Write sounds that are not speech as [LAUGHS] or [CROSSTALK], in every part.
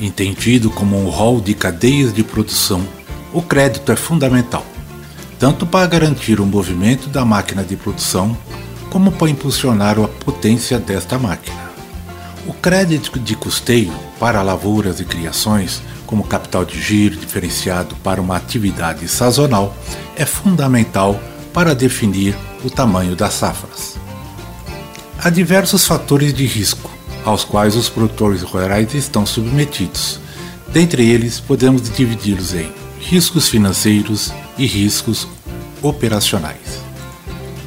entendido como um rol de cadeias de produção, o crédito é fundamental, tanto para garantir o movimento da máquina de produção, como para impulsionar a potência desta máquina. O crédito de custeio para lavouras e criações, como capital de giro diferenciado para uma atividade sazonal, é fundamental para definir o tamanho das safras. Há diversos fatores de risco aos quais os produtores rurais estão submetidos. Dentre eles, podemos dividi-los em riscos financeiros e riscos operacionais.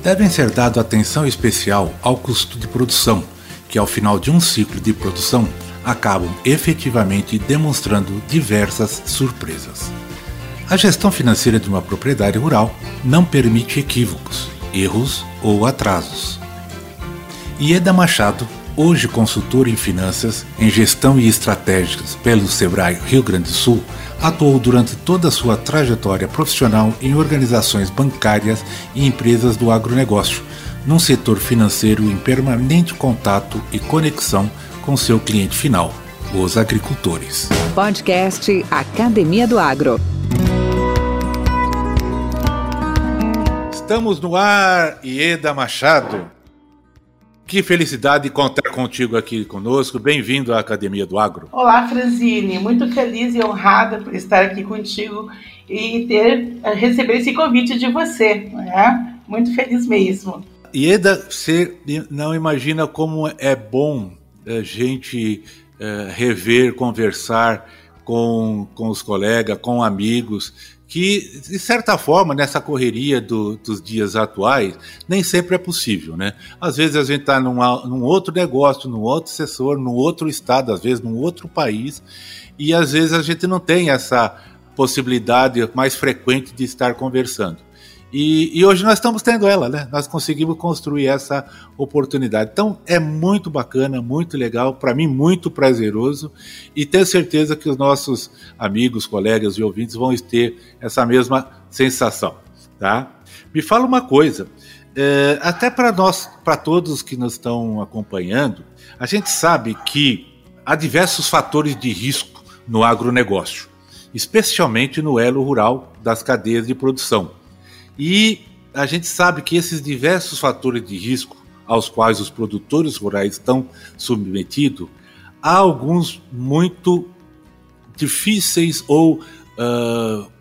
Devem ser dado atenção especial ao custo de produção, que ao final de um ciclo de produção acabam efetivamente demonstrando diversas surpresas. A gestão financeira de uma propriedade rural não permite equívocos, erros ou atrasos. Ieda Machado hoje consultor em finanças, em gestão e estratégias pelo Sebrae Rio Grande do Sul, atuou durante toda a sua trajetória profissional em organizações bancárias e empresas do agronegócio, num setor financeiro em permanente contato e conexão com seu cliente final, os agricultores. Podcast Academia do Agro. Estamos no ar, Ieda Machado. Que felicidade contar contigo aqui conosco. Bem-vindo à Academia do Agro. Olá, Franzine. Muito feliz e honrada por estar aqui contigo e ter eh, receber esse convite de você. Né? Muito feliz mesmo. Ieda, você não imagina como é bom a eh, gente é, rever, conversar com, com os colegas, com amigos que, de certa forma, nessa correria do, dos dias atuais, nem sempre é possível, né? Às vezes a gente está num, outro negócio, num outro assessor, num outro estado, às vezes num outro país, e às vezes a gente não tem essa possibilidade mais frequente de estar conversando. E, e, hoje nós estamos tendo ela, né? Nós conseguimos construir essa oportunidade. Então é muito bacana, muito legal, para mim muito prazeroso e tenho certeza que os nossos amigos, colegas e ouvintes vão ter essa mesma sensação, tá? Me fala uma coisa, é, até para nós, para todos que nos estão acompanhando, a gente sabe que há diversos fatores de risco no agronegócio, especialmente no elo rural das cadeias de produção. E a gente sabe que esses diversos fatores de risco aos quais os produtores rurais estão submetidos, há alguns muito difíceis ou uh,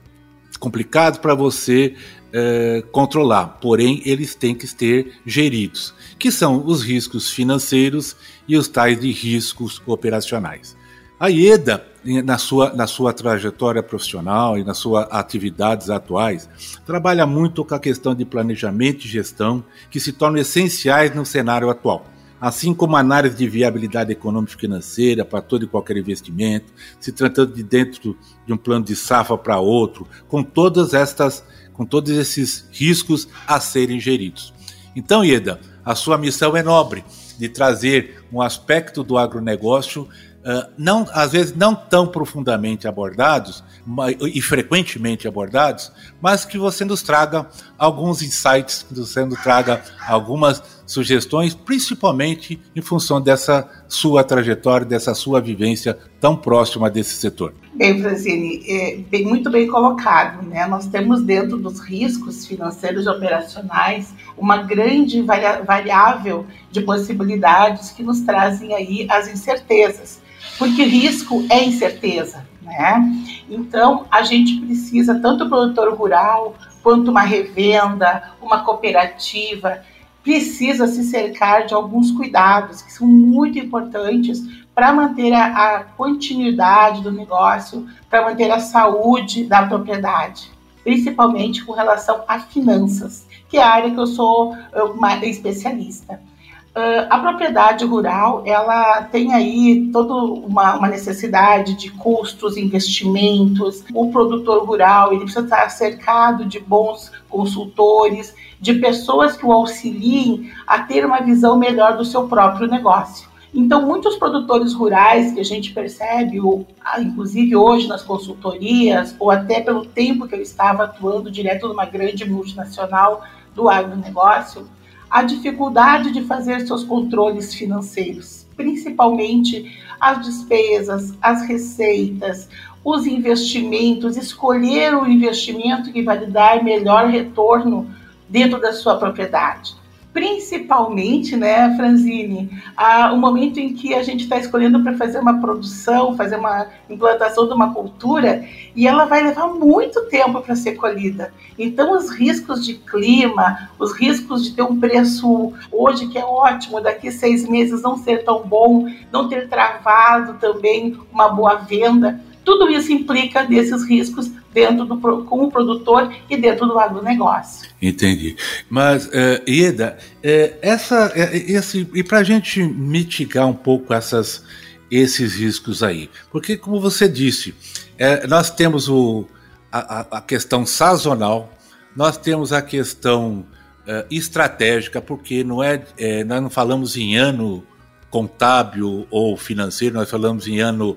complicados para você uh, controlar, porém eles têm que ser geridos, que são os riscos financeiros e os tais de riscos operacionais. A IEDA, na sua, na sua trajetória profissional e nas suas atividades atuais, trabalha muito com a questão de planejamento e gestão, que se tornam essenciais no cenário atual. Assim como análise de viabilidade econômica e financeira para todo e qualquer investimento, se tratando de dentro de um plano de safra para outro, com todas estas, com todos esses riscos a serem geridos. Então, Ieda, a sua missão é nobre de trazer um aspecto do agronegócio ah, não, às vezes não tão profundamente abordados e frequentemente abordados, mas que você nos traga alguns insights, que você nos traga algumas sugestões, principalmente em função dessa sua trajetória, dessa sua vivência tão próxima desse setor. Bem, Francine, é bem, muito bem colocado. Né? Nós temos dentro dos riscos financeiros e operacionais uma grande variável de possibilidades que nos trazem aí as incertezas porque risco é incerteza, né? Então, a gente precisa, tanto o produtor rural, quanto uma revenda, uma cooperativa, precisa se cercar de alguns cuidados que são muito importantes para manter a, a, continuidade do negócio, para manter a saúde da propriedade, principalmente com relação a finanças, que é a área que eu sou especialista. Uh, a propriedade rural, ela tem aí toda uma, uma, necessidade de custos, investimentos. O produtor rural, ele precisa estar cercado de bons consultores, de pessoas que o auxiliem a ter uma visão melhor do seu próprio negócio. Então, muitos produtores rurais que a gente percebe, ah, inclusive hoje nas consultorias, ou até pelo tempo que eu estava atuando direto numa grande multinacional do agronegócio, a dificuldade de fazer seus controles financeiros, principalmente as despesas, as receitas, os investimentos, escolher o investimento que vai lhe dar melhor retorno dentro da sua propriedade principalmente, né, Franzine, a, o momento em que a gente está escolhendo para fazer uma produção, fazer uma implantação de uma cultura, e ela vai levar muito tempo para ser colhida. Então, os riscos de clima, os riscos de ter um preço hoje que é ótimo, daqui seis meses não ser tão bom, não ter travado também uma boa venda, tudo isso implica desses riscos dentro do com o produtor e dentro do agronegócio. Entendi. Mas, uh, Ieda, uh, essa, uh, esse, e para a gente mitigar um pouco essas, esses riscos aí, porque, como você disse, nós temos o, a, a, questão sazonal, nós temos a questão estratégica, porque não é, nós não falamos em ano contábil ou financeiro, nós falamos em ano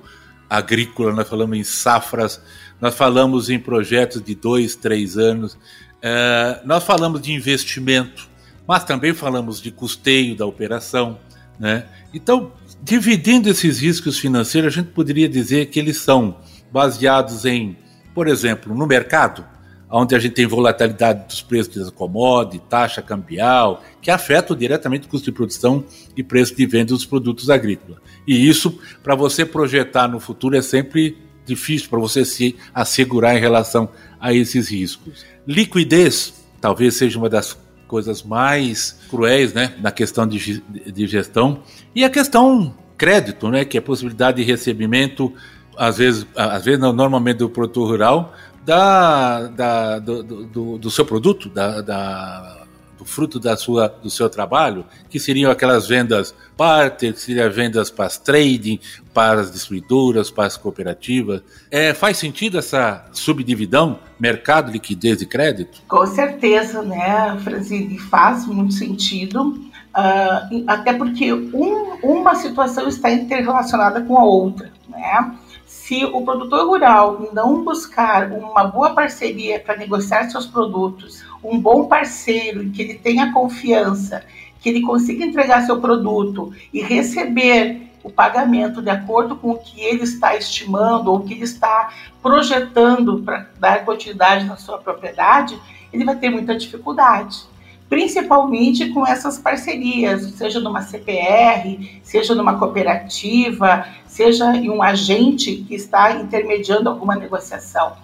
agrícola, nós falamos em safras, nós falamos em projetos de dois, três anos, é, nós falamos de investimento, mas também falamos de custeio da operação. Né? Então, dividindo esses riscos financeiros, a gente poderia dizer que eles são baseados em, por exemplo, no mercado, onde a gente tem volatilidade dos preços das commodities, taxa cambial, que afetam diretamente o custo de produção e preço de venda dos produtos agrícolas. E isso, para você projetar no futuro, é sempre difícil para você se assegurar em relação a esses riscos. Liquidez talvez seja uma das coisas mais cruéis né, na questão de, de gestão. E a questão crédito, né, que é a possibilidade de recebimento, às vezes, às vezes normalmente do produtor rural, da, da do, do, do, seu produto, da, da do fruto da sua, do seu trabalho, que seriam aquelas vendas barter, que seriam vendas para as trading, para as distribuidoras, para as cooperativas. É, faz sentido essa subdivisão, mercado, liquidez e crédito? Com certeza, né, Francine, faz muito sentido. Uh, até porque um, uma situação está interrelacionada com a outra, né? Se o produtor rural não buscar uma boa parceria para negociar seus produtos, um bom parceiro que ele tenha confiança, que ele consiga entregar seu produto e receber o pagamento de acordo com o que ele está estimando ou o que ele está projetando para dar continuidade na sua propriedade, ele vai ter muita dificuldade principalmente com essas parcerias, seja numa CPR, seja numa cooperativa, seja em um agente que está intermediando alguma negociação.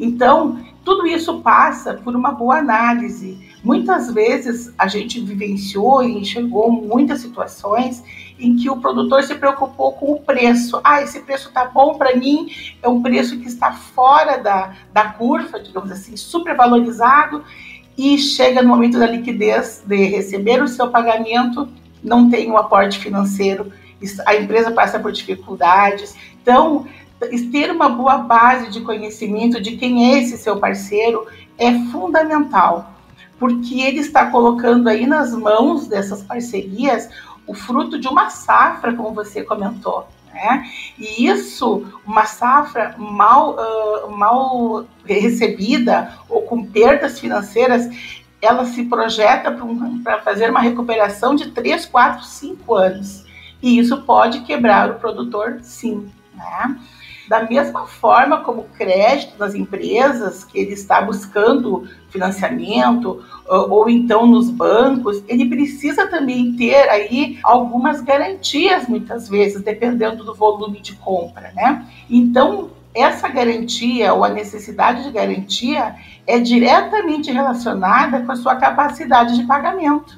Então, tudo isso passa por uma boa análise. Muitas vezes a gente vivenciou e enxergou muitas situações em que o produtor se preocupou com o preço. Ah, esse preço está bom para mim, é um preço que está fora da, da curva, digamos assim, supervalorizado, e chega no momento da liquidez de receber o seu pagamento, não tem um aporte financeiro, a empresa passa por dificuldades. Então, ter uma boa base de conhecimento de quem é esse seu parceiro é fundamental, porque ele está colocando aí nas mãos dessas parcerias o fruto de uma safra, como você comentou. Né? E isso, uma safra mal, uh, mal recebida ou com perdas financeiras, ela se projeta para fazer uma recuperação de 3, 4, 5 anos. E isso pode quebrar o produtor, sim. Né? Da mesma forma como crédito das empresas, que ele está buscando financiamento, ou então nos bancos, ele precisa também ter aí algumas garantias, muitas vezes, dependendo do volume de compra, né? Então, essa garantia ou a necessidade de garantia é diretamente relacionada com a sua capacidade de pagamento.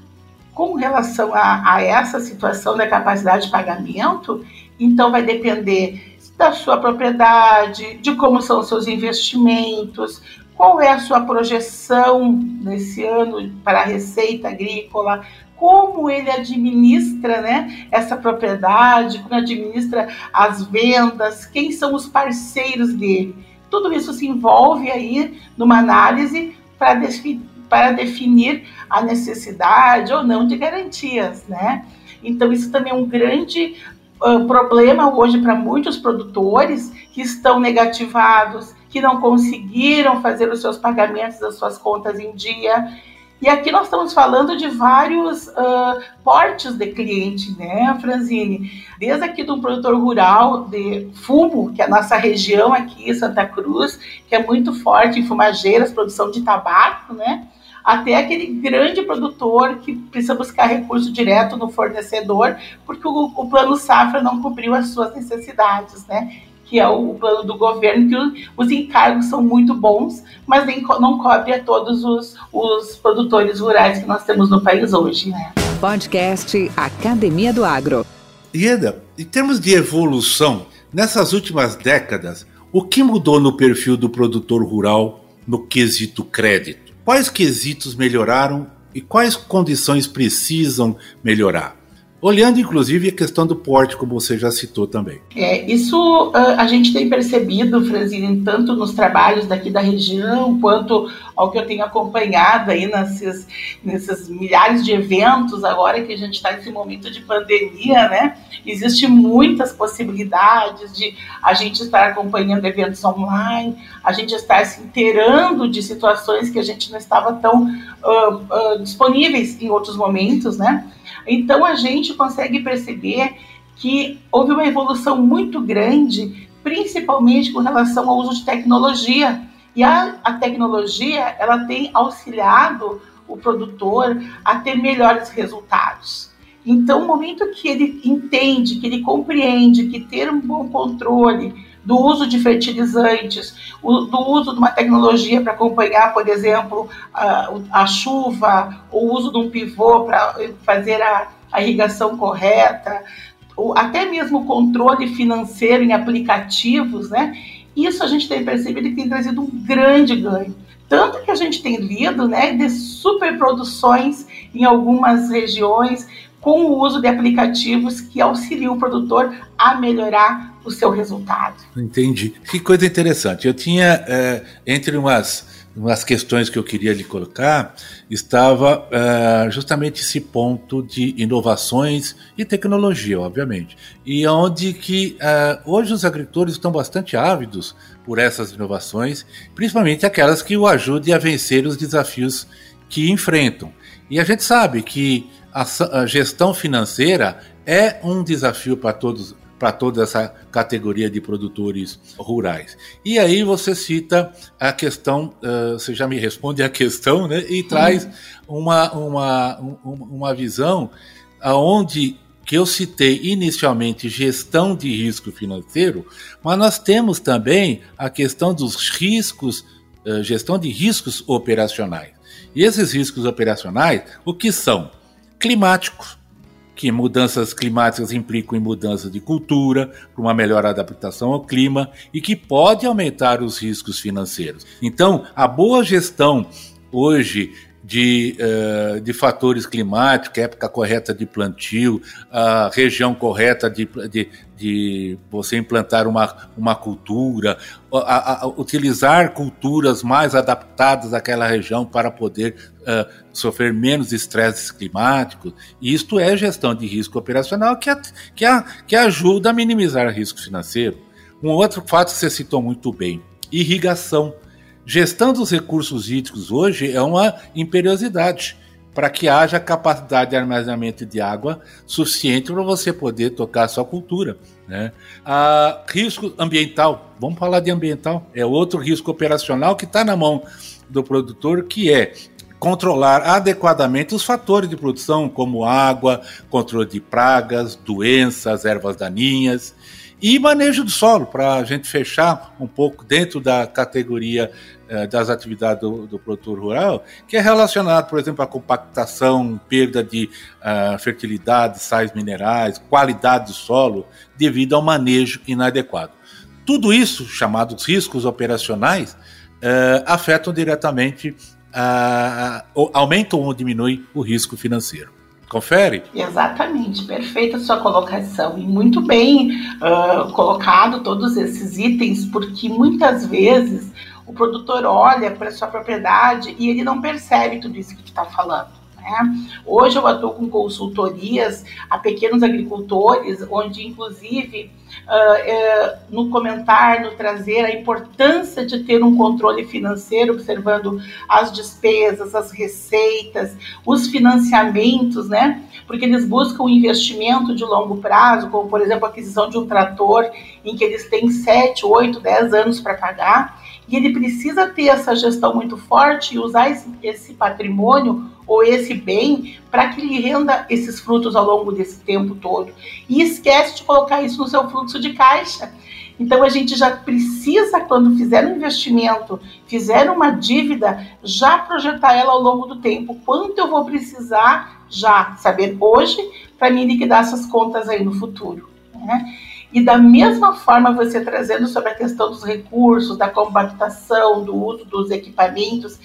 Com relação a, a essa situação da capacidade de pagamento, então vai depender da sua propriedade, de como são os seus investimentos, qual é a sua projeção nesse ano para a receita agrícola, como ele administra né, essa propriedade, como administra as vendas, quem são os parceiros dele. Tudo isso se envolve aí numa análise para definir, para definir a necessidade ou não de garantias, né? Então isso também é um grande problema hoje para muitos produtores que estão negativados, que não conseguiram fazer os seus pagamentos das suas contas em dia e aqui nós estamos falando de vários uh, portes de cliente, né, Franzine? Desde aqui do produtor rural de fumo, que é a nossa região aqui, Santa Cruz, que é muito forte em fumageiras, produção de tabaco, né? Até aquele grande produtor que precisa buscar recurso direto no fornecedor, porque o, o plano safra não cobriu as suas necessidades, né? que é o plano do governo, que os encargos são muito bons, mas nem, não cobre a todos os, os produtores rurais que nós temos no país hoje. Né? Podcast Academia do Agro. Ieda, em termos de evolução, nessas últimas décadas, o que mudou no perfil do produtor rural no quesito crédito? Quais quesitos melhoraram e quais condições precisam melhorar? Olhando, inclusive, a questão do porte, como você já citou também. É, isso uh, a gente tem percebido, Franzine, tanto nos trabalhos daqui da região, quanto ao que eu tenho acompanhado aí nesses, nesses milhares de eventos agora que a gente está nesse momento de pandemia, né? Existem muitas possibilidades de a gente estar acompanhando eventos online, a gente estar se inteirando de situações que a gente não estava tão uh, disponíveis em outros momentos, né? Então a gente consegue perceber que houve uma evolução muito grande, principalmente com relação ao uso de tecnologia. E a, a tecnologia ela tem auxiliado o produtor a ter melhores resultados. Então, no momento que ele entende, que ele compreende que ter um bom controle do uso de fertilizantes, do uso de uma tecnologia para acompanhar, por exemplo, a, a, chuva, o uso de um pivô para fazer a, a irrigação correta, até mesmo o controle financeiro em aplicativos, né? Isso a gente tem percebido que tem trazido um grande ganho. Tanto que a gente tem lido né, de superproduções em algumas regiões com o uso de aplicativos que auxiliam o produtor a melhorar o seu resultado. Entendi. Que coisa interessante. Eu tinha, é, entre umas, umas questões que eu queria lhe colocar, estava é, justamente esse ponto de inovações e tecnologia, obviamente. E onde que é, hoje os agricultores estão bastante ávidos por essas inovações, principalmente aquelas que o ajudem a vencer os desafios que enfrentam. E a gente sabe que a, a gestão financeira é um desafio para todos para toda essa categoria de produtores rurais. E aí você cita a questão, uh, você já me responde a questão, né? E traz uma, uma, uma visão aonde que eu citei inicialmente gestão de risco financeiro, mas nós temos também a questão dos riscos, uh, gestão de riscos operacionais. E esses riscos operacionais, o que são? Climáticos, que mudanças climáticas implicam em mudança de cultura, para uma melhor adaptação ao clima e que pode aumentar os riscos financeiros. Então, a boa gestão hoje de, uh, de fatores climáticos, época correta de plantio, a região correta de, de, de você implantar uma, uma cultura, a, a, utilizar culturas mais adaptadas àquela região para poder uh, sofrer menos estresses climáticos. Isto é gestão de risco operacional que, que, que ajuda a minimizar risco financeiro. Um outro fato que você citou muito bem: irrigação. Gestão dos recursos hídricos hoje é uma imperiosidade para que haja capacidade de armazenamento de água suficiente para você poder tocar a sua cultura. Né? A risco ambiental, vamos falar de ambiental, é outro risco operacional que está na mão do produtor, que é controlar adequadamente os fatores de produção, como água, controle de pragas, doenças, ervas daninhas. E manejo do solo, para a gente fechar um pouco dentro da categoria eh, das atividades do, do, produtor rural, que é relacionado, por exemplo, à compactação, perda de uh, fertilidade, sais minerais, qualidade do solo, devido ao manejo inadequado. Tudo isso, chamados riscos operacionais, uh, afetam diretamente, uh, aumentam ou diminuem o risco financeiro. Confere? Exatamente, perfeita sua colocação e muito bem uh, colocado todos esses itens, porque muitas vezes o produtor olha para sua propriedade e ele não percebe tudo isso que está falando. Né? Hoje eu atuo com consultorias a pequenos agricultores, onde inclusive uh, no comentar, no trazer a importância de ter um controle financeiro, observando as despesas, as receitas, os financiamentos, né? Porque eles buscam um investimento de longo prazo, como por exemplo a aquisição de um trator, em que eles têm 7, 8, 10 anos para pagar e ele precisa ter essa gestão muito forte e usar esse, esse patrimônio ou esse bem para que lhe renda esses frutos ao longo desse tempo todo. E esquece de colocar isso no seu fluxo de caixa. Então a gente já precisa, quando fizer um investimento, fizer uma dívida, já projetar ela ao longo do tempo. Quanto eu vou precisar já saber hoje para me liquidar essas contas aí no futuro. Né? E da mesma forma, você trazendo sobre a questão dos recursos, da compactação, do uso dos equipamentos,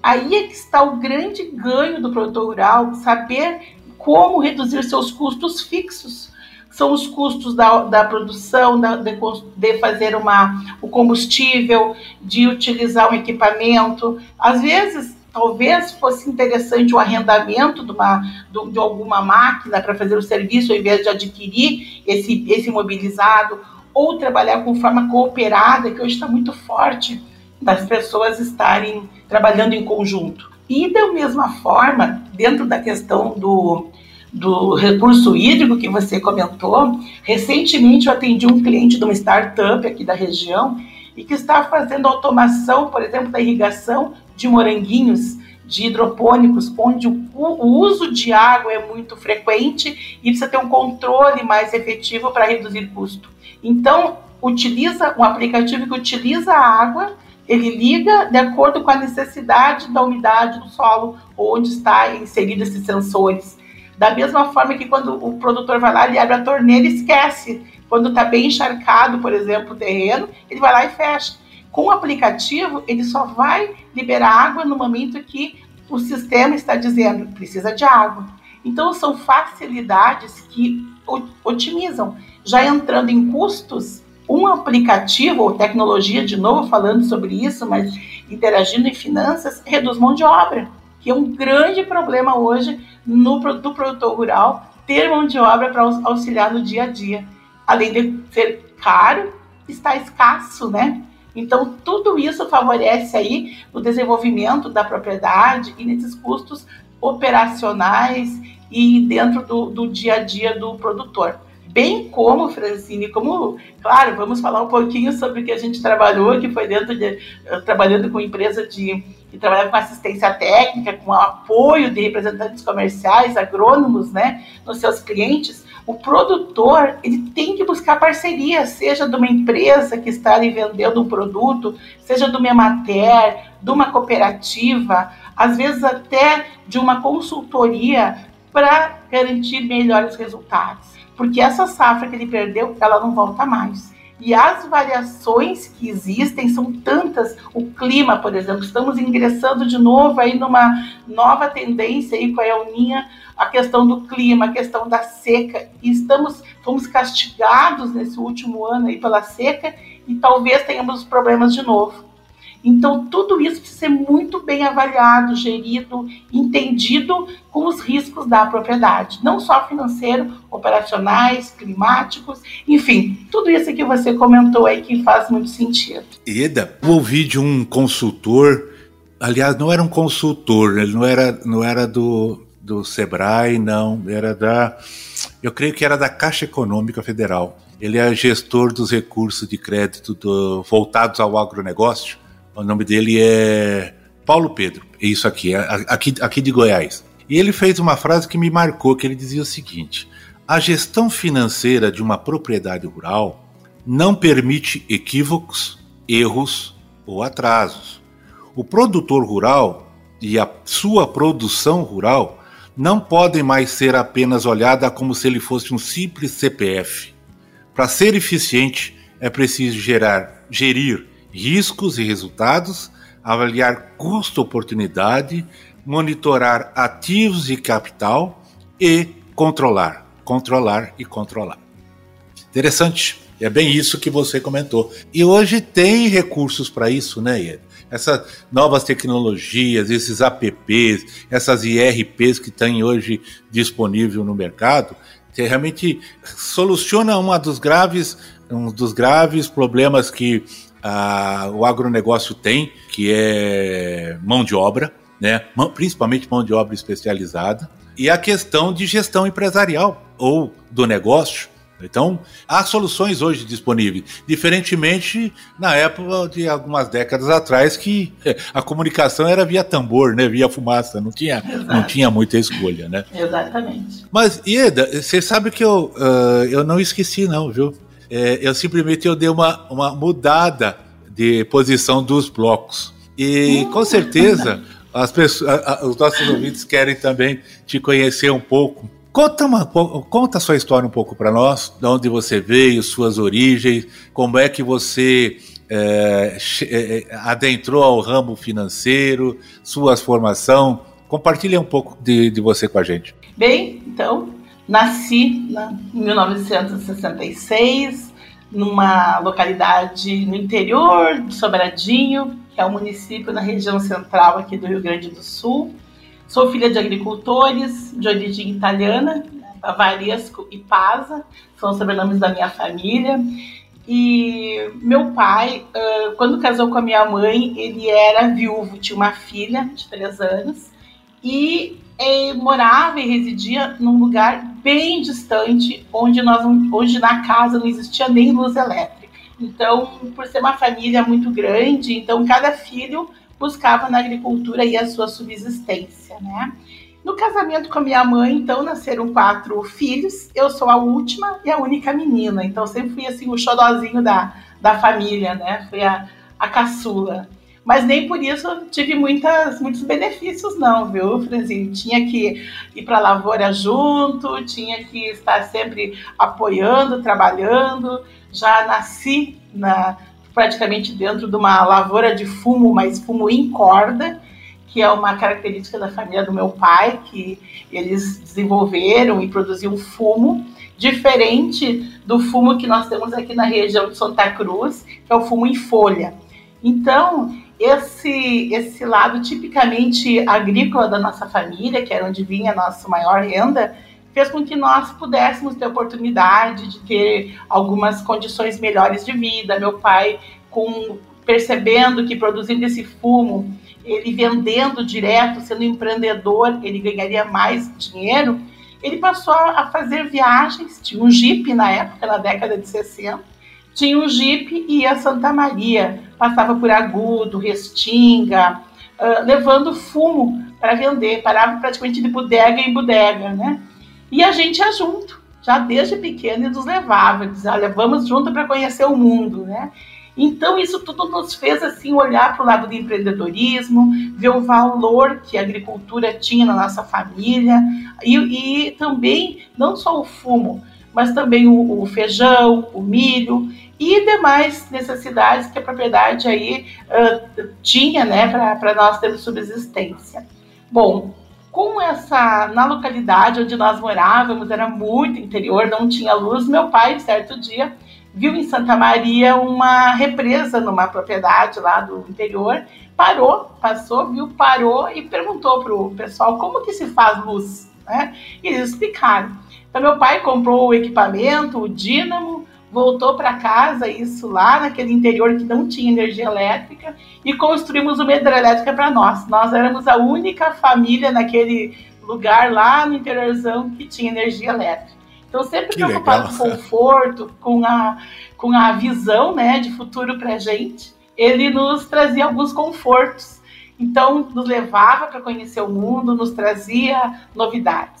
aí é que está o grande ganho do produtor rural, saber como reduzir seus custos fixos. São os custos da, da produção, da, de, de, fazer uma, o combustível, de utilizar um equipamento. Às vezes, talvez fosse interessante o arrendamento de, uma, de, alguma máquina para fazer o serviço, ao invés de adquirir esse, esse imobilizado, ou trabalhar com forma cooperada, que hoje está muito forte, das pessoas estarem trabalhando em conjunto. E da mesma forma, dentro da questão do, do recurso hídrico que você comentou, recentemente eu atendi um cliente de uma startup aqui da região e que está fazendo automação, por exemplo, da irrigação de moranguinhos, de hidropônicos, onde o, o uso de água é muito frequente e precisa ter um controle mais efetivo para reduzir custo. Então, utiliza um aplicativo que utiliza a água, ele liga de acordo com a necessidade da umidade do solo onde está inserido esses sensores. Da mesma forma que quando o produtor vai lá, ele abre a torneira e esquece. Quando está bem encharcado, por exemplo, o terreno, ele vai lá e fecha. Com o aplicativo, ele só vai liberar água no momento que o sistema está dizendo precisa de água. Então, são facilidades que otimizam. Já entrando em custos, um aplicativo ou tecnologia, de novo falando sobre isso, mas interagindo em finanças, reduz mão de obra, que é um grande problema hoje no, do produtor rural, ter mão de obra para auxiliar no dia a dia. Além de ser caro, está escasso, né? Então, tudo isso favorece aí o desenvolvimento da propriedade e nesses custos operacionais e dentro do, do dia a dia do produtor. Bem como, Francine, como, claro, vamos falar um pouquinho sobre o que a gente trabalhou, que foi dentro de, eh, trabalhando com empresa de, que trabalhava com assistência técnica, com apoio de representantes comerciais, agrônomos, né, nos seus clientes, o produtor ele tem que buscar parceria, seja de uma empresa que está ali vendendo um produto, seja de uma Emater, de uma cooperativa, às vezes até de uma consultoria para garantir melhores resultados. Porque essa safra que ele perdeu, ela não volta mais. E as variações que existem são tantas. O clima, por exemplo, estamos ingressando de novo aí numa nova tendência aí com a Elninha, a questão do clima, a questão da seca. E estamos, fomos castigados nesse último ano aí pela seca e talvez tenhamos problemas de novo. Então, tudo isso precisa ser muito bem avaliado, gerido, entendido com os riscos da propriedade, não só financeiro, operacionais, climáticos, enfim, tudo isso que você comentou aí que faz muito sentido. Eda, eu ouvi de um consultor, aliás, não era um consultor, ele não era, não era do, do Sebrae, não, era da, eu creio que era da Caixa Econômica Federal. Ele é gestor dos recursos de crédito do, voltados ao agronegócio o nome dele é Paulo Pedro. É isso aqui, é aqui, aqui de Goiás. E ele fez uma frase que me marcou, que ele dizia o seguinte: a gestão financeira de uma propriedade rural não permite equívocos, erros ou atrasos. O produtor rural e a sua produção rural não podem mais ser apenas olhada como se ele fosse um simples CPF. Para ser eficiente, é preciso gerar, gerir riscos e resultados, avaliar custo-oportunidade, monitorar ativos e capital, e controlar, controlar e controlar. Interessante. É bem isso que você comentou. E hoje tem recursos para isso, né, Ied? Essas novas tecnologias, esses apps, essas IRPs que tem hoje disponível no mercado, que realmente soluciona uma dos graves, um dos graves problemas que o agronegócio tem, que é mão de obra, né? principalmente mão de obra especializada, e a questão de gestão empresarial ou do negócio. Então, há soluções hoje disponíveis, diferentemente na época de algumas décadas atrás que a comunicação era via tambor, né, via fumaça, não tinha, não tinha muita escolha, né? Exatamente. Mas Ieda, você sabe que eu, uh, eu não esqueci não, viu? É, eu simplesmente eu dei uma, uma mudada de posição dos blocos e com certeza as pessoas, a, a, os nossos ouvintes querem também te conhecer um pouco Conta, uma, conta a sua história um pouco para nós, de onde você veio, suas origens, como é que você é, é, adentrou ao ramo financeiro, sua formação. Compartilha um pouco de, de você com a gente. Bem, então, nasci na, em 1966, numa localidade no interior de Sobradinho, que é um município na região central aqui do Rio Grande do Sul. Sou filha de agricultores de origem italiana, Bavaresco e Pasa, são os sobrenomes da minha família. E meu pai, quando casou com a minha mãe, ele era viúvo, tinha uma filha de três anos e morava e residia num lugar bem distante, onde nós, onde na casa não existia nem luz elétrica. Então, por ser uma família muito grande, então cada filho buscava na agricultura e a sua subsistência, né? No casamento com a minha mãe, então, nasceram quatro filhos. Eu sou a última e a única menina. Então, sempre fui, assim, o xodozinho da, da família, né? Fui a, a caçula. Mas nem por isso tive muitas, muitos benefícios, não, viu, Franzinho? Tinha que ir para a lavoura junto, tinha que estar sempre apoiando, trabalhando. Já nasci na, praticamente dentro de uma lavoura de fumo, mas fumo em corda, que é uma característica da família do meu pai, que eles desenvolveram e produziam fumo, diferente do fumo que nós temos aqui na região de Santa Cruz, que é o fumo em folha. Então, esse, esse lado tipicamente agrícola da nossa família, que era onde vinha a nossa maior renda, fez com que nós pudéssemos ter oportunidade de ter algumas condições melhores de vida. Meu pai, com percebendo que produzindo esse fumo, ele vendendo direto, sendo empreendedor, ele ganharia mais dinheiro. Ele passou a fazer viagens, tinha um Jeep na época, na década de 60, tinha um Jeep e ia a Santa Maria, passava por Agudo, Restinga, uh, levando fumo para vender, parava praticamente de bodega em bodega, né? E a gente ia junto, já desde pequeno, e nos levava, dizia, olha, vamos junto para conhecer o mundo, né? Então, isso tudo nos fez assim olhar para o lado do empreendedorismo, ver o valor que a agricultura tinha na nossa família e, e também não só o fumo, mas também o, o, feijão, o milho e demais necessidades que a propriedade aí uh, tinha, né, para nós termos subsistência. Bom, com essa na localidade onde nós morávamos era muito interior, não tinha luz. Meu pai certo dia viu em Santa Maria uma represa numa propriedade lá do interior, parou, passou, viu, parou e perguntou pro pessoal como que se faz luz, né? E eles explicaram. Então meu pai comprou o equipamento, o dínamo, voltou para casa, isso lá naquele interior que não tinha energia elétrica, e construímos uma hidrelétrica para nós. Nós éramos a única família naquele lugar lá no interiorzão que tinha energia elétrica. Então, sempre que preocupado com o conforto, com a, com a visão né, de futuro para a gente, ele nos trazia alguns confortos. Então, nos levava para conhecer o mundo, nos trazia novidades.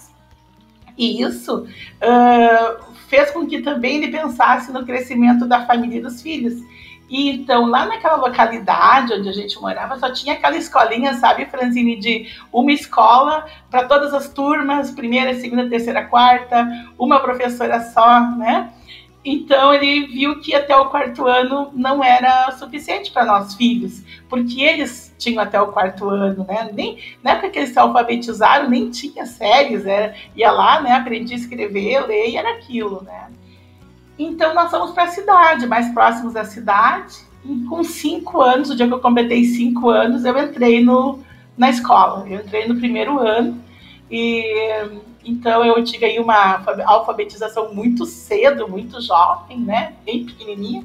E isso uh, fez com que também ele pensasse no crescimento da família e dos filhos. E então, lá naquela localidade onde a gente morava, só tinha aquela escolinha, sabe, Franzine, de uma escola para todas as turmas, primeira, segunda, terceira, quarta, uma professora só, né? Então ele viu que até o quarto ano não era suficiente para nossos filhos, porque eles tinham até o quarto ano, né? Nem, na época que eles se alfabetizaram, nem tinha séries, era, ia lá, né? Aprendi a escrever, ler e era aquilo, né? Então nós fomos para a cidade, mais próximos da cidade. E com cinco anos, o dia que eu completei cinco anos, eu entrei no, na escola. Eu entrei no primeiro ano e então eu tive aí uma alfabetização muito cedo, muito jovem, né? Bem pequenininha.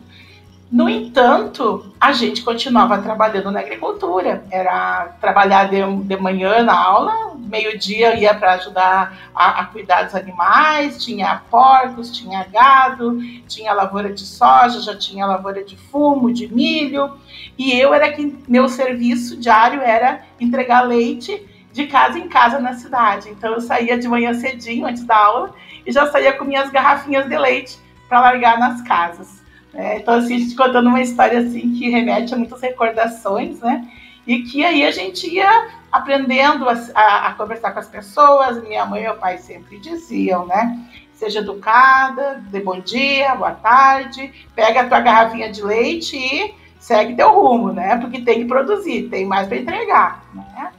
No entanto, a gente continuava trabalhando na agricultura. Era trabalhar de, de manhã na aula, meio-dia ia para ajudar a, a, cuidar dos animais, tinha porcos, tinha gado, tinha lavoura de soja, já tinha lavoura de fumo, de milho. E eu era que meu serviço diário era entregar leite de casa em casa na cidade. Então eu saía de manhã cedinho, antes da aula, e já saía com minhas garrafinhas de leite para largar nas casas. É, então, assim, a gente contando uma história assim que remete a muitas recordações, né? E que aí a gente ia aprendendo a, a, a conversar com as pessoas. Minha mãe e meu pai sempre diziam, né? Seja educada, dê bom dia, boa tarde, pega a tua garrafinha de leite e segue teu rumo, né? Porque tem que produzir, tem mais para entregar, né?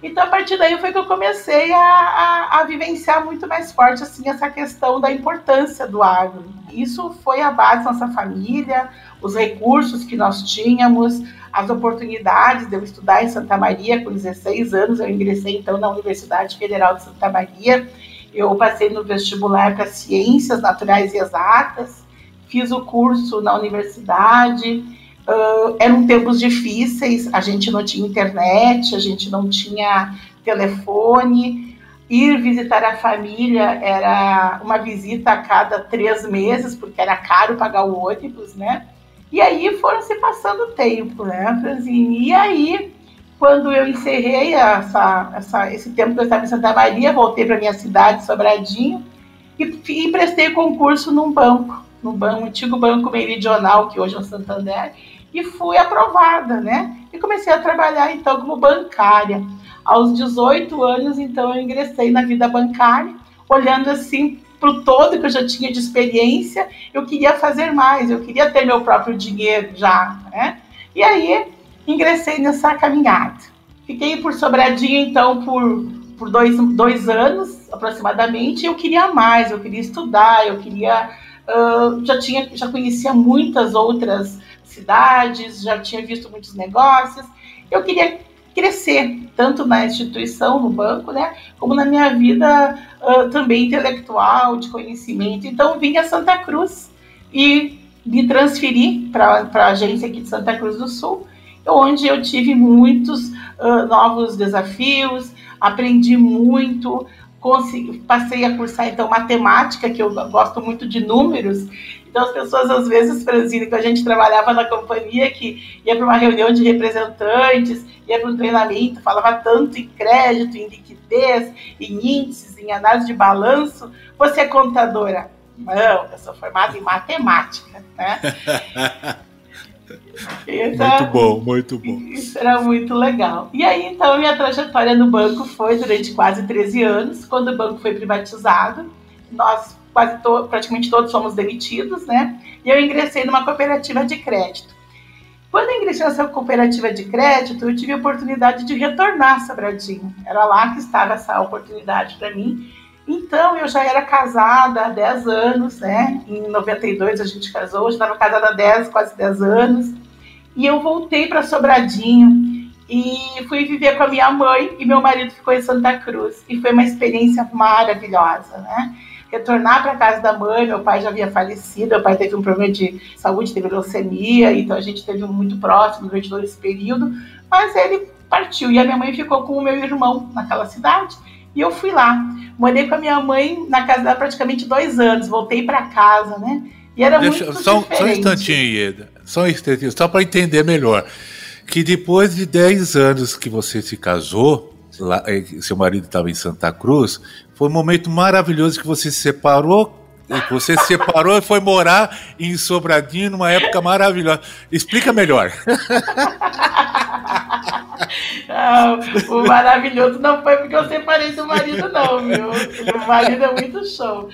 Então, a partir daí foi que eu comecei a, a, a, vivenciar muito mais forte assim, essa questão da importância do agro. Isso foi a base da nossa família, os recursos que nós tínhamos, as oportunidades de eu estudar em Santa Maria com 16 anos. Eu ingressei então na Universidade Federal de Santa Maria. Eu passei no vestibular para Ciências Naturais e Exatas, fiz o curso na universidade Uh, eram tempos difíceis, a gente não tinha internet, a gente não tinha telefone. Ir visitar a família era uma visita a cada três meses, porque era caro pagar o ônibus, né? E aí foram se passando o tempo, né, Franzine? E aí, quando eu encerrei essa, essa, esse tempo que eu estava em Santa Maria, voltei para minha cidade, Sobradinho, e, e prestei concurso num banco, no banco, antigo banco meridional, que hoje é o Santander, e fui aprovada, né? E comecei a trabalhar então como bancária. Aos 18 anos, então, eu ingressei na vida bancária, olhando assim para o todo que eu já tinha de experiência, eu queria fazer mais, eu queria ter meu próprio dinheiro já, né? E aí ingressei nessa caminhada. Fiquei por Sobradinho, então, por, por dois, dois anos aproximadamente. Eu queria mais, eu queria estudar, eu queria. Uh, já tinha, já conhecia muitas outras cidades, já tinha visto muitos negócios. Eu queria crescer, tanto na instituição, no banco, né, como na minha vida uh, também intelectual, de conhecimento. Então, vim a Santa Cruz e me transferi para a agência aqui de Santa Cruz do Sul, onde eu tive muitos uh, novos desafios, aprendi muito, consegui, passei a cursar então matemática, que eu gosto muito de números, então, as pessoas, às vezes, Franzine, que a gente trabalhava na companhia, que ia para uma reunião de representantes, ia para um treinamento, falava tanto em crédito, em liquidez, em índices, em análise de balanço. Você é contadora? Não, eu sou formada em matemática, né? [LAUGHS] Muito bom, muito bom. Isso era muito legal. E aí, então, minha trajetória no banco foi durante quase 13 anos. Quando o banco foi privatizado, nós quase to praticamente todos somos demitidos, né? E eu ingressei numa cooperativa de crédito. Quando eu ingressei nessa cooperativa de crédito, eu tive a oportunidade de retornar a Sobradinho. Era lá que estava essa oportunidade para mim. Então, eu já era casada há 10 anos, né? Em 92 a gente casou, eu estava casada há 10, quase 10 anos. E eu voltei para Sobradinho e fui viver com a minha mãe e meu marido ficou em Santa Cruz. E foi uma experiência maravilhosa, né? retornar para casa da mãe. Meu pai já havia falecido, meu pai teve um problema de saúde, teve leucemia, então a gente teve muito próximo durante todo esse período. Mas ele partiu e a minha mãe ficou com o meu irmão naquela cidade. E eu fui lá. Morei com a minha mãe na casa dela praticamente dois anos. Voltei para casa, né? E era Deixa, muito só, diferente. Só um instantinho, Ieda. Só um instantinho, só para entender melhor. Que depois de 10 anos que você se casou, lá, eh, seu marido estava em Santa Cruz, foi um momento maravilhoso que você se separou. Que você se separou e foi morar em Sobradinho numa época maravilhosa. Explica melhor. [LAUGHS] não, o maravilhoso não foi porque eu separei do marido, não, viu? O marido é muito show.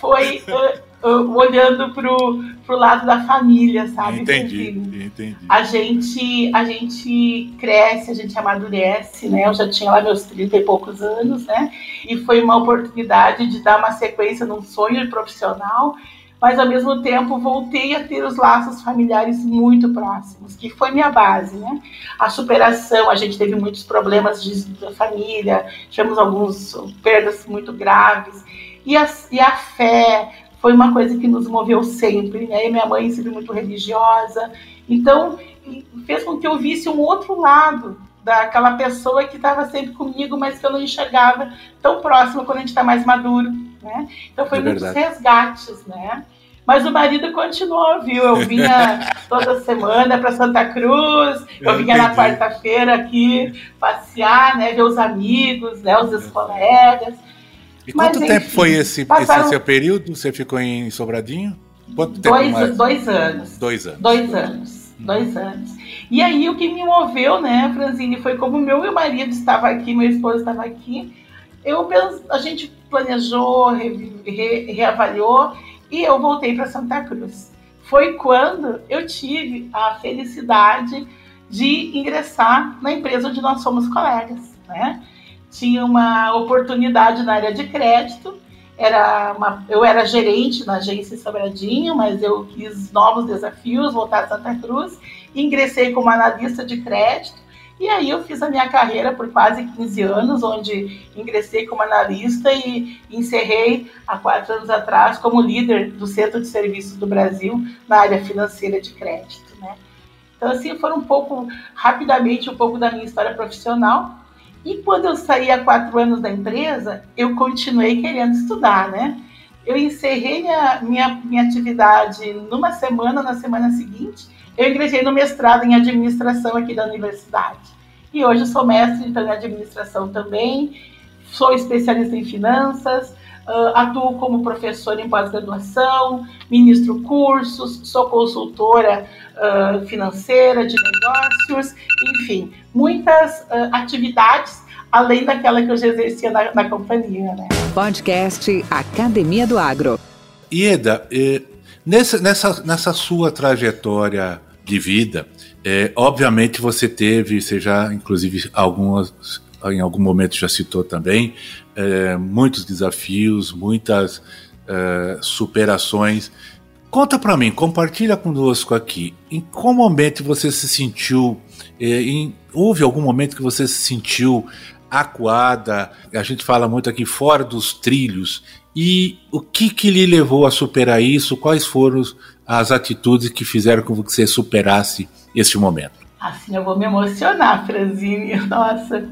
Foi uh, uh, olhando pro, pro lado da família, sabe? Entendi, entendi. A gente, a gente cresce, a gente amadurece, né? Eu já tinha lá meus 30 e poucos anos, né? E foi uma oportunidade de dar uma sequência num sonho profissional mas ao mesmo tempo voltei a ter os laços familiares muito próximos, que foi minha base, né? A superação, a gente teve muitos problemas de, de família, tivemos alguns perdas muito graves, e a, e a fé foi uma coisa que nos moveu sempre, né? E minha mãe sempre muito religiosa, então fez com que eu visse um outro lado daquela pessoa que estava sempre comigo, mas que eu não enxergava tão próximo quando a gente está mais maduro, né? Então foi é muitos resgates, né? Mas o marido continuou, viu? Eu vinha [LAUGHS] toda semana para Santa Cruz, eu, vinha na quarta-feira aqui passear, né? Ver os amigos, né? Os ex-colegas. E Mas, quanto enfim, tempo foi esse, passaram... esse seu período? Você ficou em Sobradinho? Quanto tempo dois, mais? dois anos. Dois anos. Dois anos. Dois anos. E aí o que me moveu, né, Franzine, foi como meu marido estava aqui, meu esposo estava aqui. Eu a gente planejou, re, re, reavaliou e eu voltei para Santa Cruz. Foi quando eu tive a felicidade de ingressar na empresa onde nós somos colegas, né? Tinha uma oportunidade na área de crédito, era uma, eu era gerente na agência Sobradinho, mas eu quis novos desafios, voltar a Santa Cruz, ingressei como analista de crédito e aí eu fiz a minha carreira por quase 15 anos, onde ingressei como analista e encerrei há quatro anos atrás como líder do Centro de Serviços do Brasil na área financeira de crédito. Né? Então, assim, foram um pouco, rapidamente, um pouco da minha história profissional. E quando eu saí há quatro anos da empresa, eu continuei querendo estudar, né? Eu encerrei minha, minha, minha atividade numa semana, na semana seguinte, eu ingressei no mestrado em administração aqui da universidade. E hoje sou mestre então, em administração também, sou especialista em finanças, uh, atuo como professor em pós-graduação, ministro cursos, sou consultora uh, financeira de negócios, enfim, muitas uh, atividades além daquela que eu já exercia na, na companhia. Né? Podcast Academia do Agro. Ieda, eh, Nessa, nessa, nessa sua trajetória de vida, é, obviamente você teve, você já, inclusive, algumas, em algum momento já citou também, é, muitos desafios, muitas é, superações. Conta para mim, compartilha conosco aqui. Em qual momento você se sentiu? É, em, houve algum momento que você se sentiu acuada? A gente fala muito aqui fora dos trilhos e o que, que lhe levou a superar isso? Quais foram as atitudes que fizeram com que você superasse esse momento? Assim, eu vou me emocionar, Franzine. [LAUGHS] Nossa,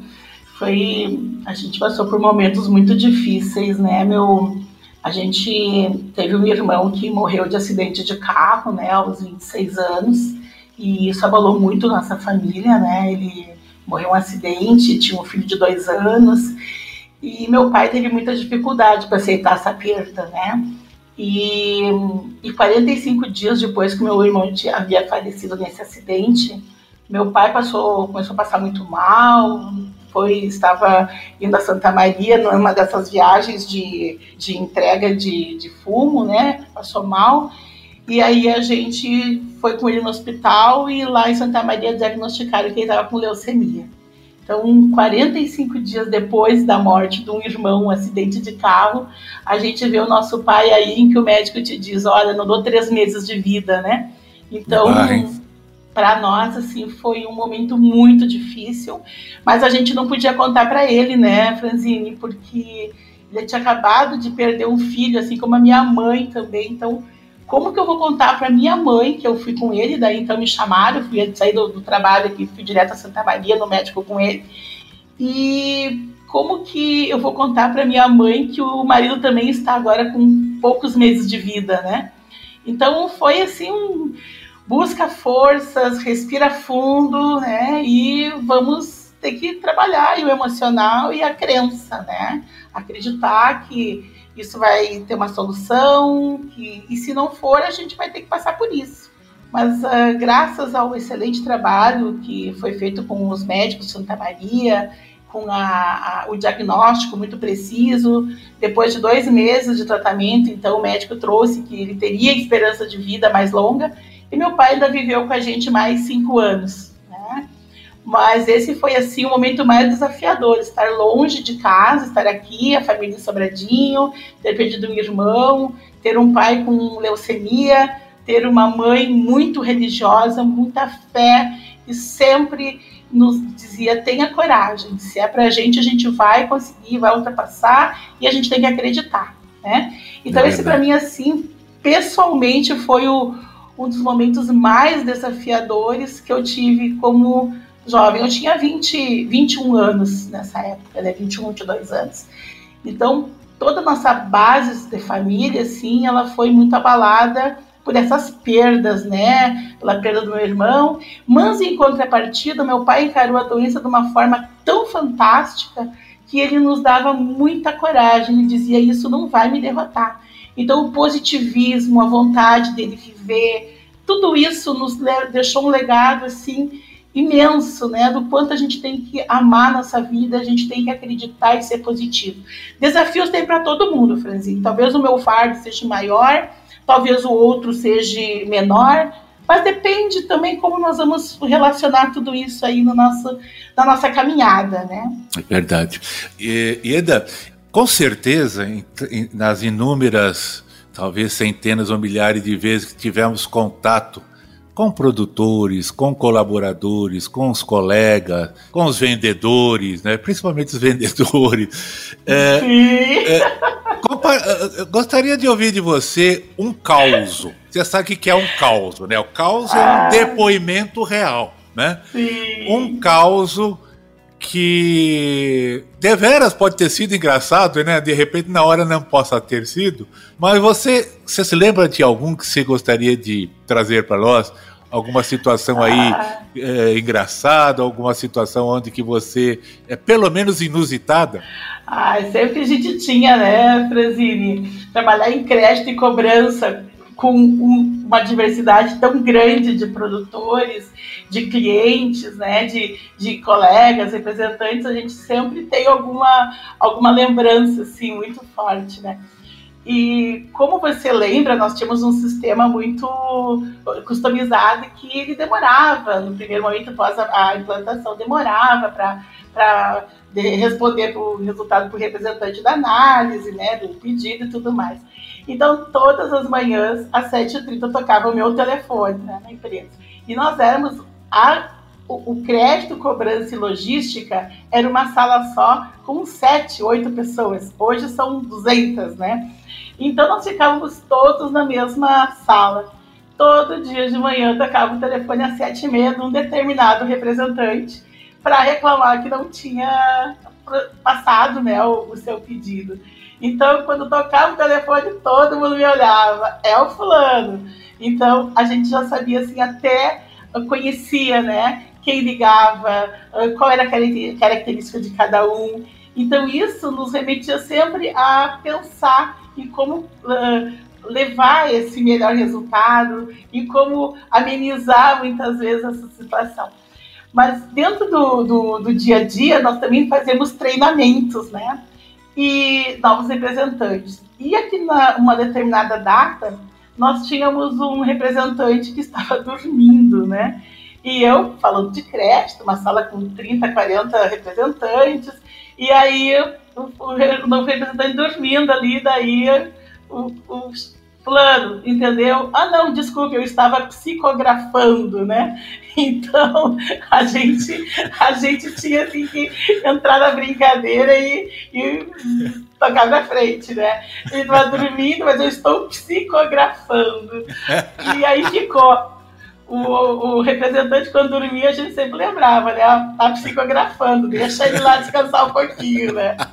foi. A gente passou por momentos muito difíceis, né? Meu, a gente teve um irmão que morreu de acidente de carro, né, aos 26 anos, e isso abalou muito nossa família, né? Ele morreu um acidente, tinha um filho de dois anos. E meu pai teve muita dificuldade para aceitar essa perda, né? E, e 45 dias depois que meu irmão havia falecido nesse acidente, meu pai passou, começou a passar muito mal, foi, estava indo a Santa Maria numa dessas viagens de, de entrega de, de fumo, né? Passou mal. E aí a gente foi com ele no hospital e lá em Santa Maria diagnosticaram que ele estava com leucemia. Então, 45 dias depois da morte de um irmão, um acidente de carro, a gente vê o nosso pai aí em que o médico te diz, olha, não dou três meses de vida, né? Então, para nós, assim, foi um momento muito difícil, mas a gente não podia contar para ele, né, Franzine, porque ele tinha acabado de perder um filho, assim como a minha mãe também, então como que eu vou contar para minha mãe que eu fui com ele, daí então me chamaram, fui sair do, do trabalho aqui, fui direto a Santa Maria, no médico com ele. E como que eu vou contar para minha mãe que o marido também está agora com poucos meses de vida, né? Então foi assim um busca forças, respira fundo, né? E vamos ter que trabalhar e o emocional e a crença, né? Acreditar que isso vai ter uma solução, e se não for, a gente vai ter que passar por isso. Mas uh, graças ao excelente trabalho que foi feito com os médicos de Santa Maria, com a, a, o diagnóstico muito preciso, depois de dois meses de tratamento, então o médico trouxe que ele teria esperança de vida mais longa, e meu pai ainda viveu com a gente mais cinco anos. Mas esse foi assim o momento mais desafiador, estar longe de casa, estar aqui, a família em Sobradinho, ter perdido um irmão, ter um pai com leucemia, ter uma mãe muito religiosa, muita fé e sempre nos dizia tenha coragem, se é para a gente a gente vai conseguir, vai ultrapassar e a gente tem que acreditar, né? Então é esse para mim assim pessoalmente foi o, um dos momentos mais desafiadores que eu tive como jovem. Eu tinha 20, 21 anos nessa época, né? 21, 22 anos. Então toda a nossa base de família, assim, ela foi muito abalada por essas perdas, né? Pela perda do meu irmão. Mas, em contrapartida, meu pai encarou a doença de uma forma tão fantástica que ele nos dava muita coragem. Ele dizia: Isso não vai me derrotar. Então, o positivismo, a vontade dele viver, tudo isso nos deixou um legado assim imenso, né? Do quanto a gente tem que amar nossa vida, a gente tem que acreditar e ser positivo. Desafios tem para todo mundo, Franzinho. Talvez o meu fardo seja maior, talvez o outro seja menor, mas depende também como nós vamos relacionar tudo isso aí no nosso, na nossa caminhada, né? É verdade. E, Eda, com certeza, nas inúmeras, talvez centenas ou milhares de vezes que tivemos contato com produtores, com colaboradores, com os colegas, com os vendedores, né? principalmente os [LAUGHS] vendedores. É, é, gostaria de ouvir de você um caos. Você sabe o que é um caos, né? O caos é um ah. depoimento real, né? Sim. Um caos que deveras pode ter sido engraçado, né? De repente na hora não possa ter sido. Mas você, você se lembra de algum que você gostaria de trazer para nós? Alguma situação aí é, engraçada, alguma situação onde que você é pelo menos inusitada? Ah, sempre a gente tinha, né, Franzini? Trabalhar em crédito e cobrança com um, uma diversidade tão grande de produtores, de clientes, né, de, de colegas, representantes, a gente sempre tem alguma, alguma lembrança, assim, muito forte, né? E como você lembra, nós tínhamos um sistema muito customizado que ele demorava, no primeiro momento após a, a implantação, demorava para responder o resultado para o representante da análise, né, do pedido e tudo mais. Então, todas as manhãs, às 7h30, tocava o meu telefone né, na empresa. E nós éramos a o, crédito, cobrança e logística era uma sala só com sete, oito pessoas. Hoje são 200, né? Então nós ficávamos todos na mesma sala. Todo dia de manhã tocava o telefone às sete e meia de um determinado representante para reclamar que não tinha passado né, o, o, seu pedido. Então, quando tocava o telefone, todo mundo me olhava, é o fulano. Então, a gente já sabia, assim, até conhecia, né, quem ligava, qual era a característica de cada um. Então, isso nos remetia sempre a pensar e como uh, levar esse melhor resultado e como amenizar muitas vezes essa situação. Mas dentro do, do, do dia a dia, nós também fazemos treinamentos, né? E novos representantes. E aqui na uma determinada data, nós tínhamos um representante que estava [LAUGHS] dormindo, né? E eu, falando de crédito, uma sala com 30, 40 representantes, e aí o, o, o representante dormindo ali, daí o, o fulano, entendeu? Ah, não, desculpe, eu estava psicografando, né? [LAUGHS] Então, a gente, a gente tinha assim, que entrar na brincadeira e, e tocar na frente, né? Ele estava dormindo, mas eu estou psicografando. E aí ficou o, o, representante, quando dormia, a gente sempre lembrava, né? Tá psicografando, deixa ele lá descansar um pouquinho, né? [LAUGHS]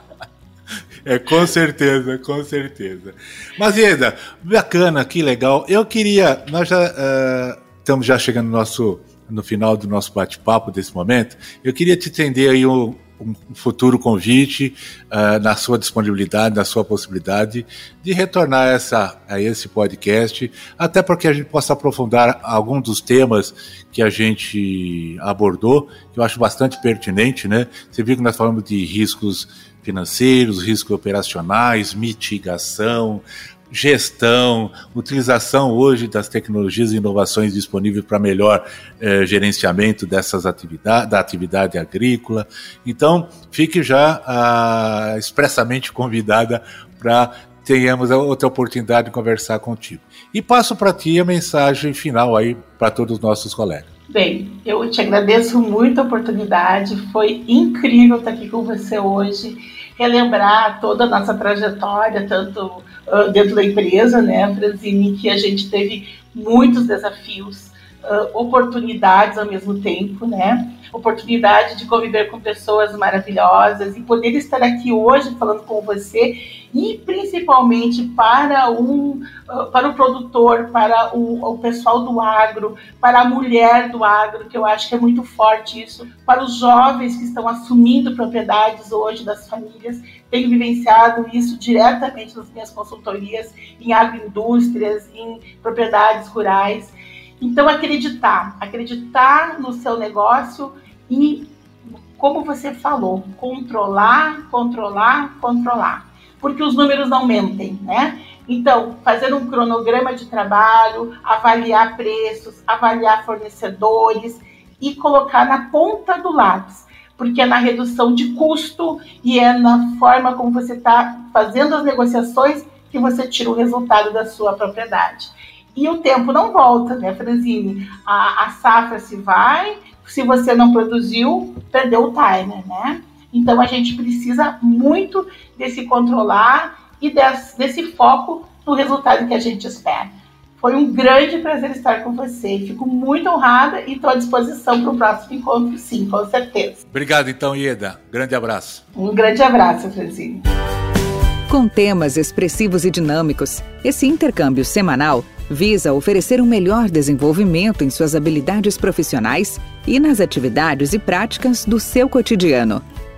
É, com certeza, com certeza. Mas, Ieda, bacana, que legal. Eu queria. Nós já uh, estamos já chegando no nosso no final do nosso bate-papo desse momento, eu queria te entender aí um, um futuro convite uh, na sua disponibilidade, na sua possibilidade de retornar essa, a esse podcast, até porque a gente possa aprofundar alguns dos temas que a gente abordou, que eu acho bastante pertinente, né? Você viu que nós falamos de riscos financeiros, riscos operacionais, mitigação, gestão, utilização hoje das tecnologias e inovações disponíveis para melhor eh, gerenciamento dessas atividades, da atividade agrícola. Então, fique já ah, expressamente convidada para tenhamos outra oportunidade de conversar contigo. E passo para ti a mensagem final aí para todos os nossos colegas. Bem, eu te agradeço muito a oportunidade, foi incrível estar aqui com você hoje, relembrar toda a nossa trajetória, tanto uh, dentro da empresa, né, Franzini, que a gente teve muitos desafios, uh, oportunidades ao mesmo tempo, né, oportunidade de conviver com pessoas maravilhosas e poder estar aqui hoje falando com você e principalmente para um uh, para o produtor, para o, o, pessoal do agro, para a mulher do agro, que eu acho que é muito forte isso, para os jovens que estão assumindo propriedades hoje das famílias, tenho vivenciado isso diretamente nas minhas consultorias em agroindústrias, em propriedades rurais. Então acreditar, acreditar no seu negócio e, como você falou, controlar, controlar, controlar. Porque os números não mentem, né? Então, fazer um cronograma de trabalho, avaliar preços, avaliar fornecedores e colocar na ponta do lápis. Porque é na redução de custo e é na forma como você está fazendo as negociações que você tira o resultado da sua propriedade. E o tempo não volta, né, Franzine? A, a safra se vai, se você não produziu, perdeu o timer, né? Então a gente precisa muito desse controlar e desse, desse foco no resultado que a gente espera. Foi um grande prazer estar com você. Fico muito honrada e estou à disposição para o próximo encontro, sim, com certeza. Obrigado, então, Ieda. Grande abraço. Um grande abraço, Francine. Com temas expressivos e dinâmicos, esse intercâmbio semanal visa oferecer um melhor desenvolvimento em suas habilidades profissionais e nas atividades e práticas do seu cotidiano.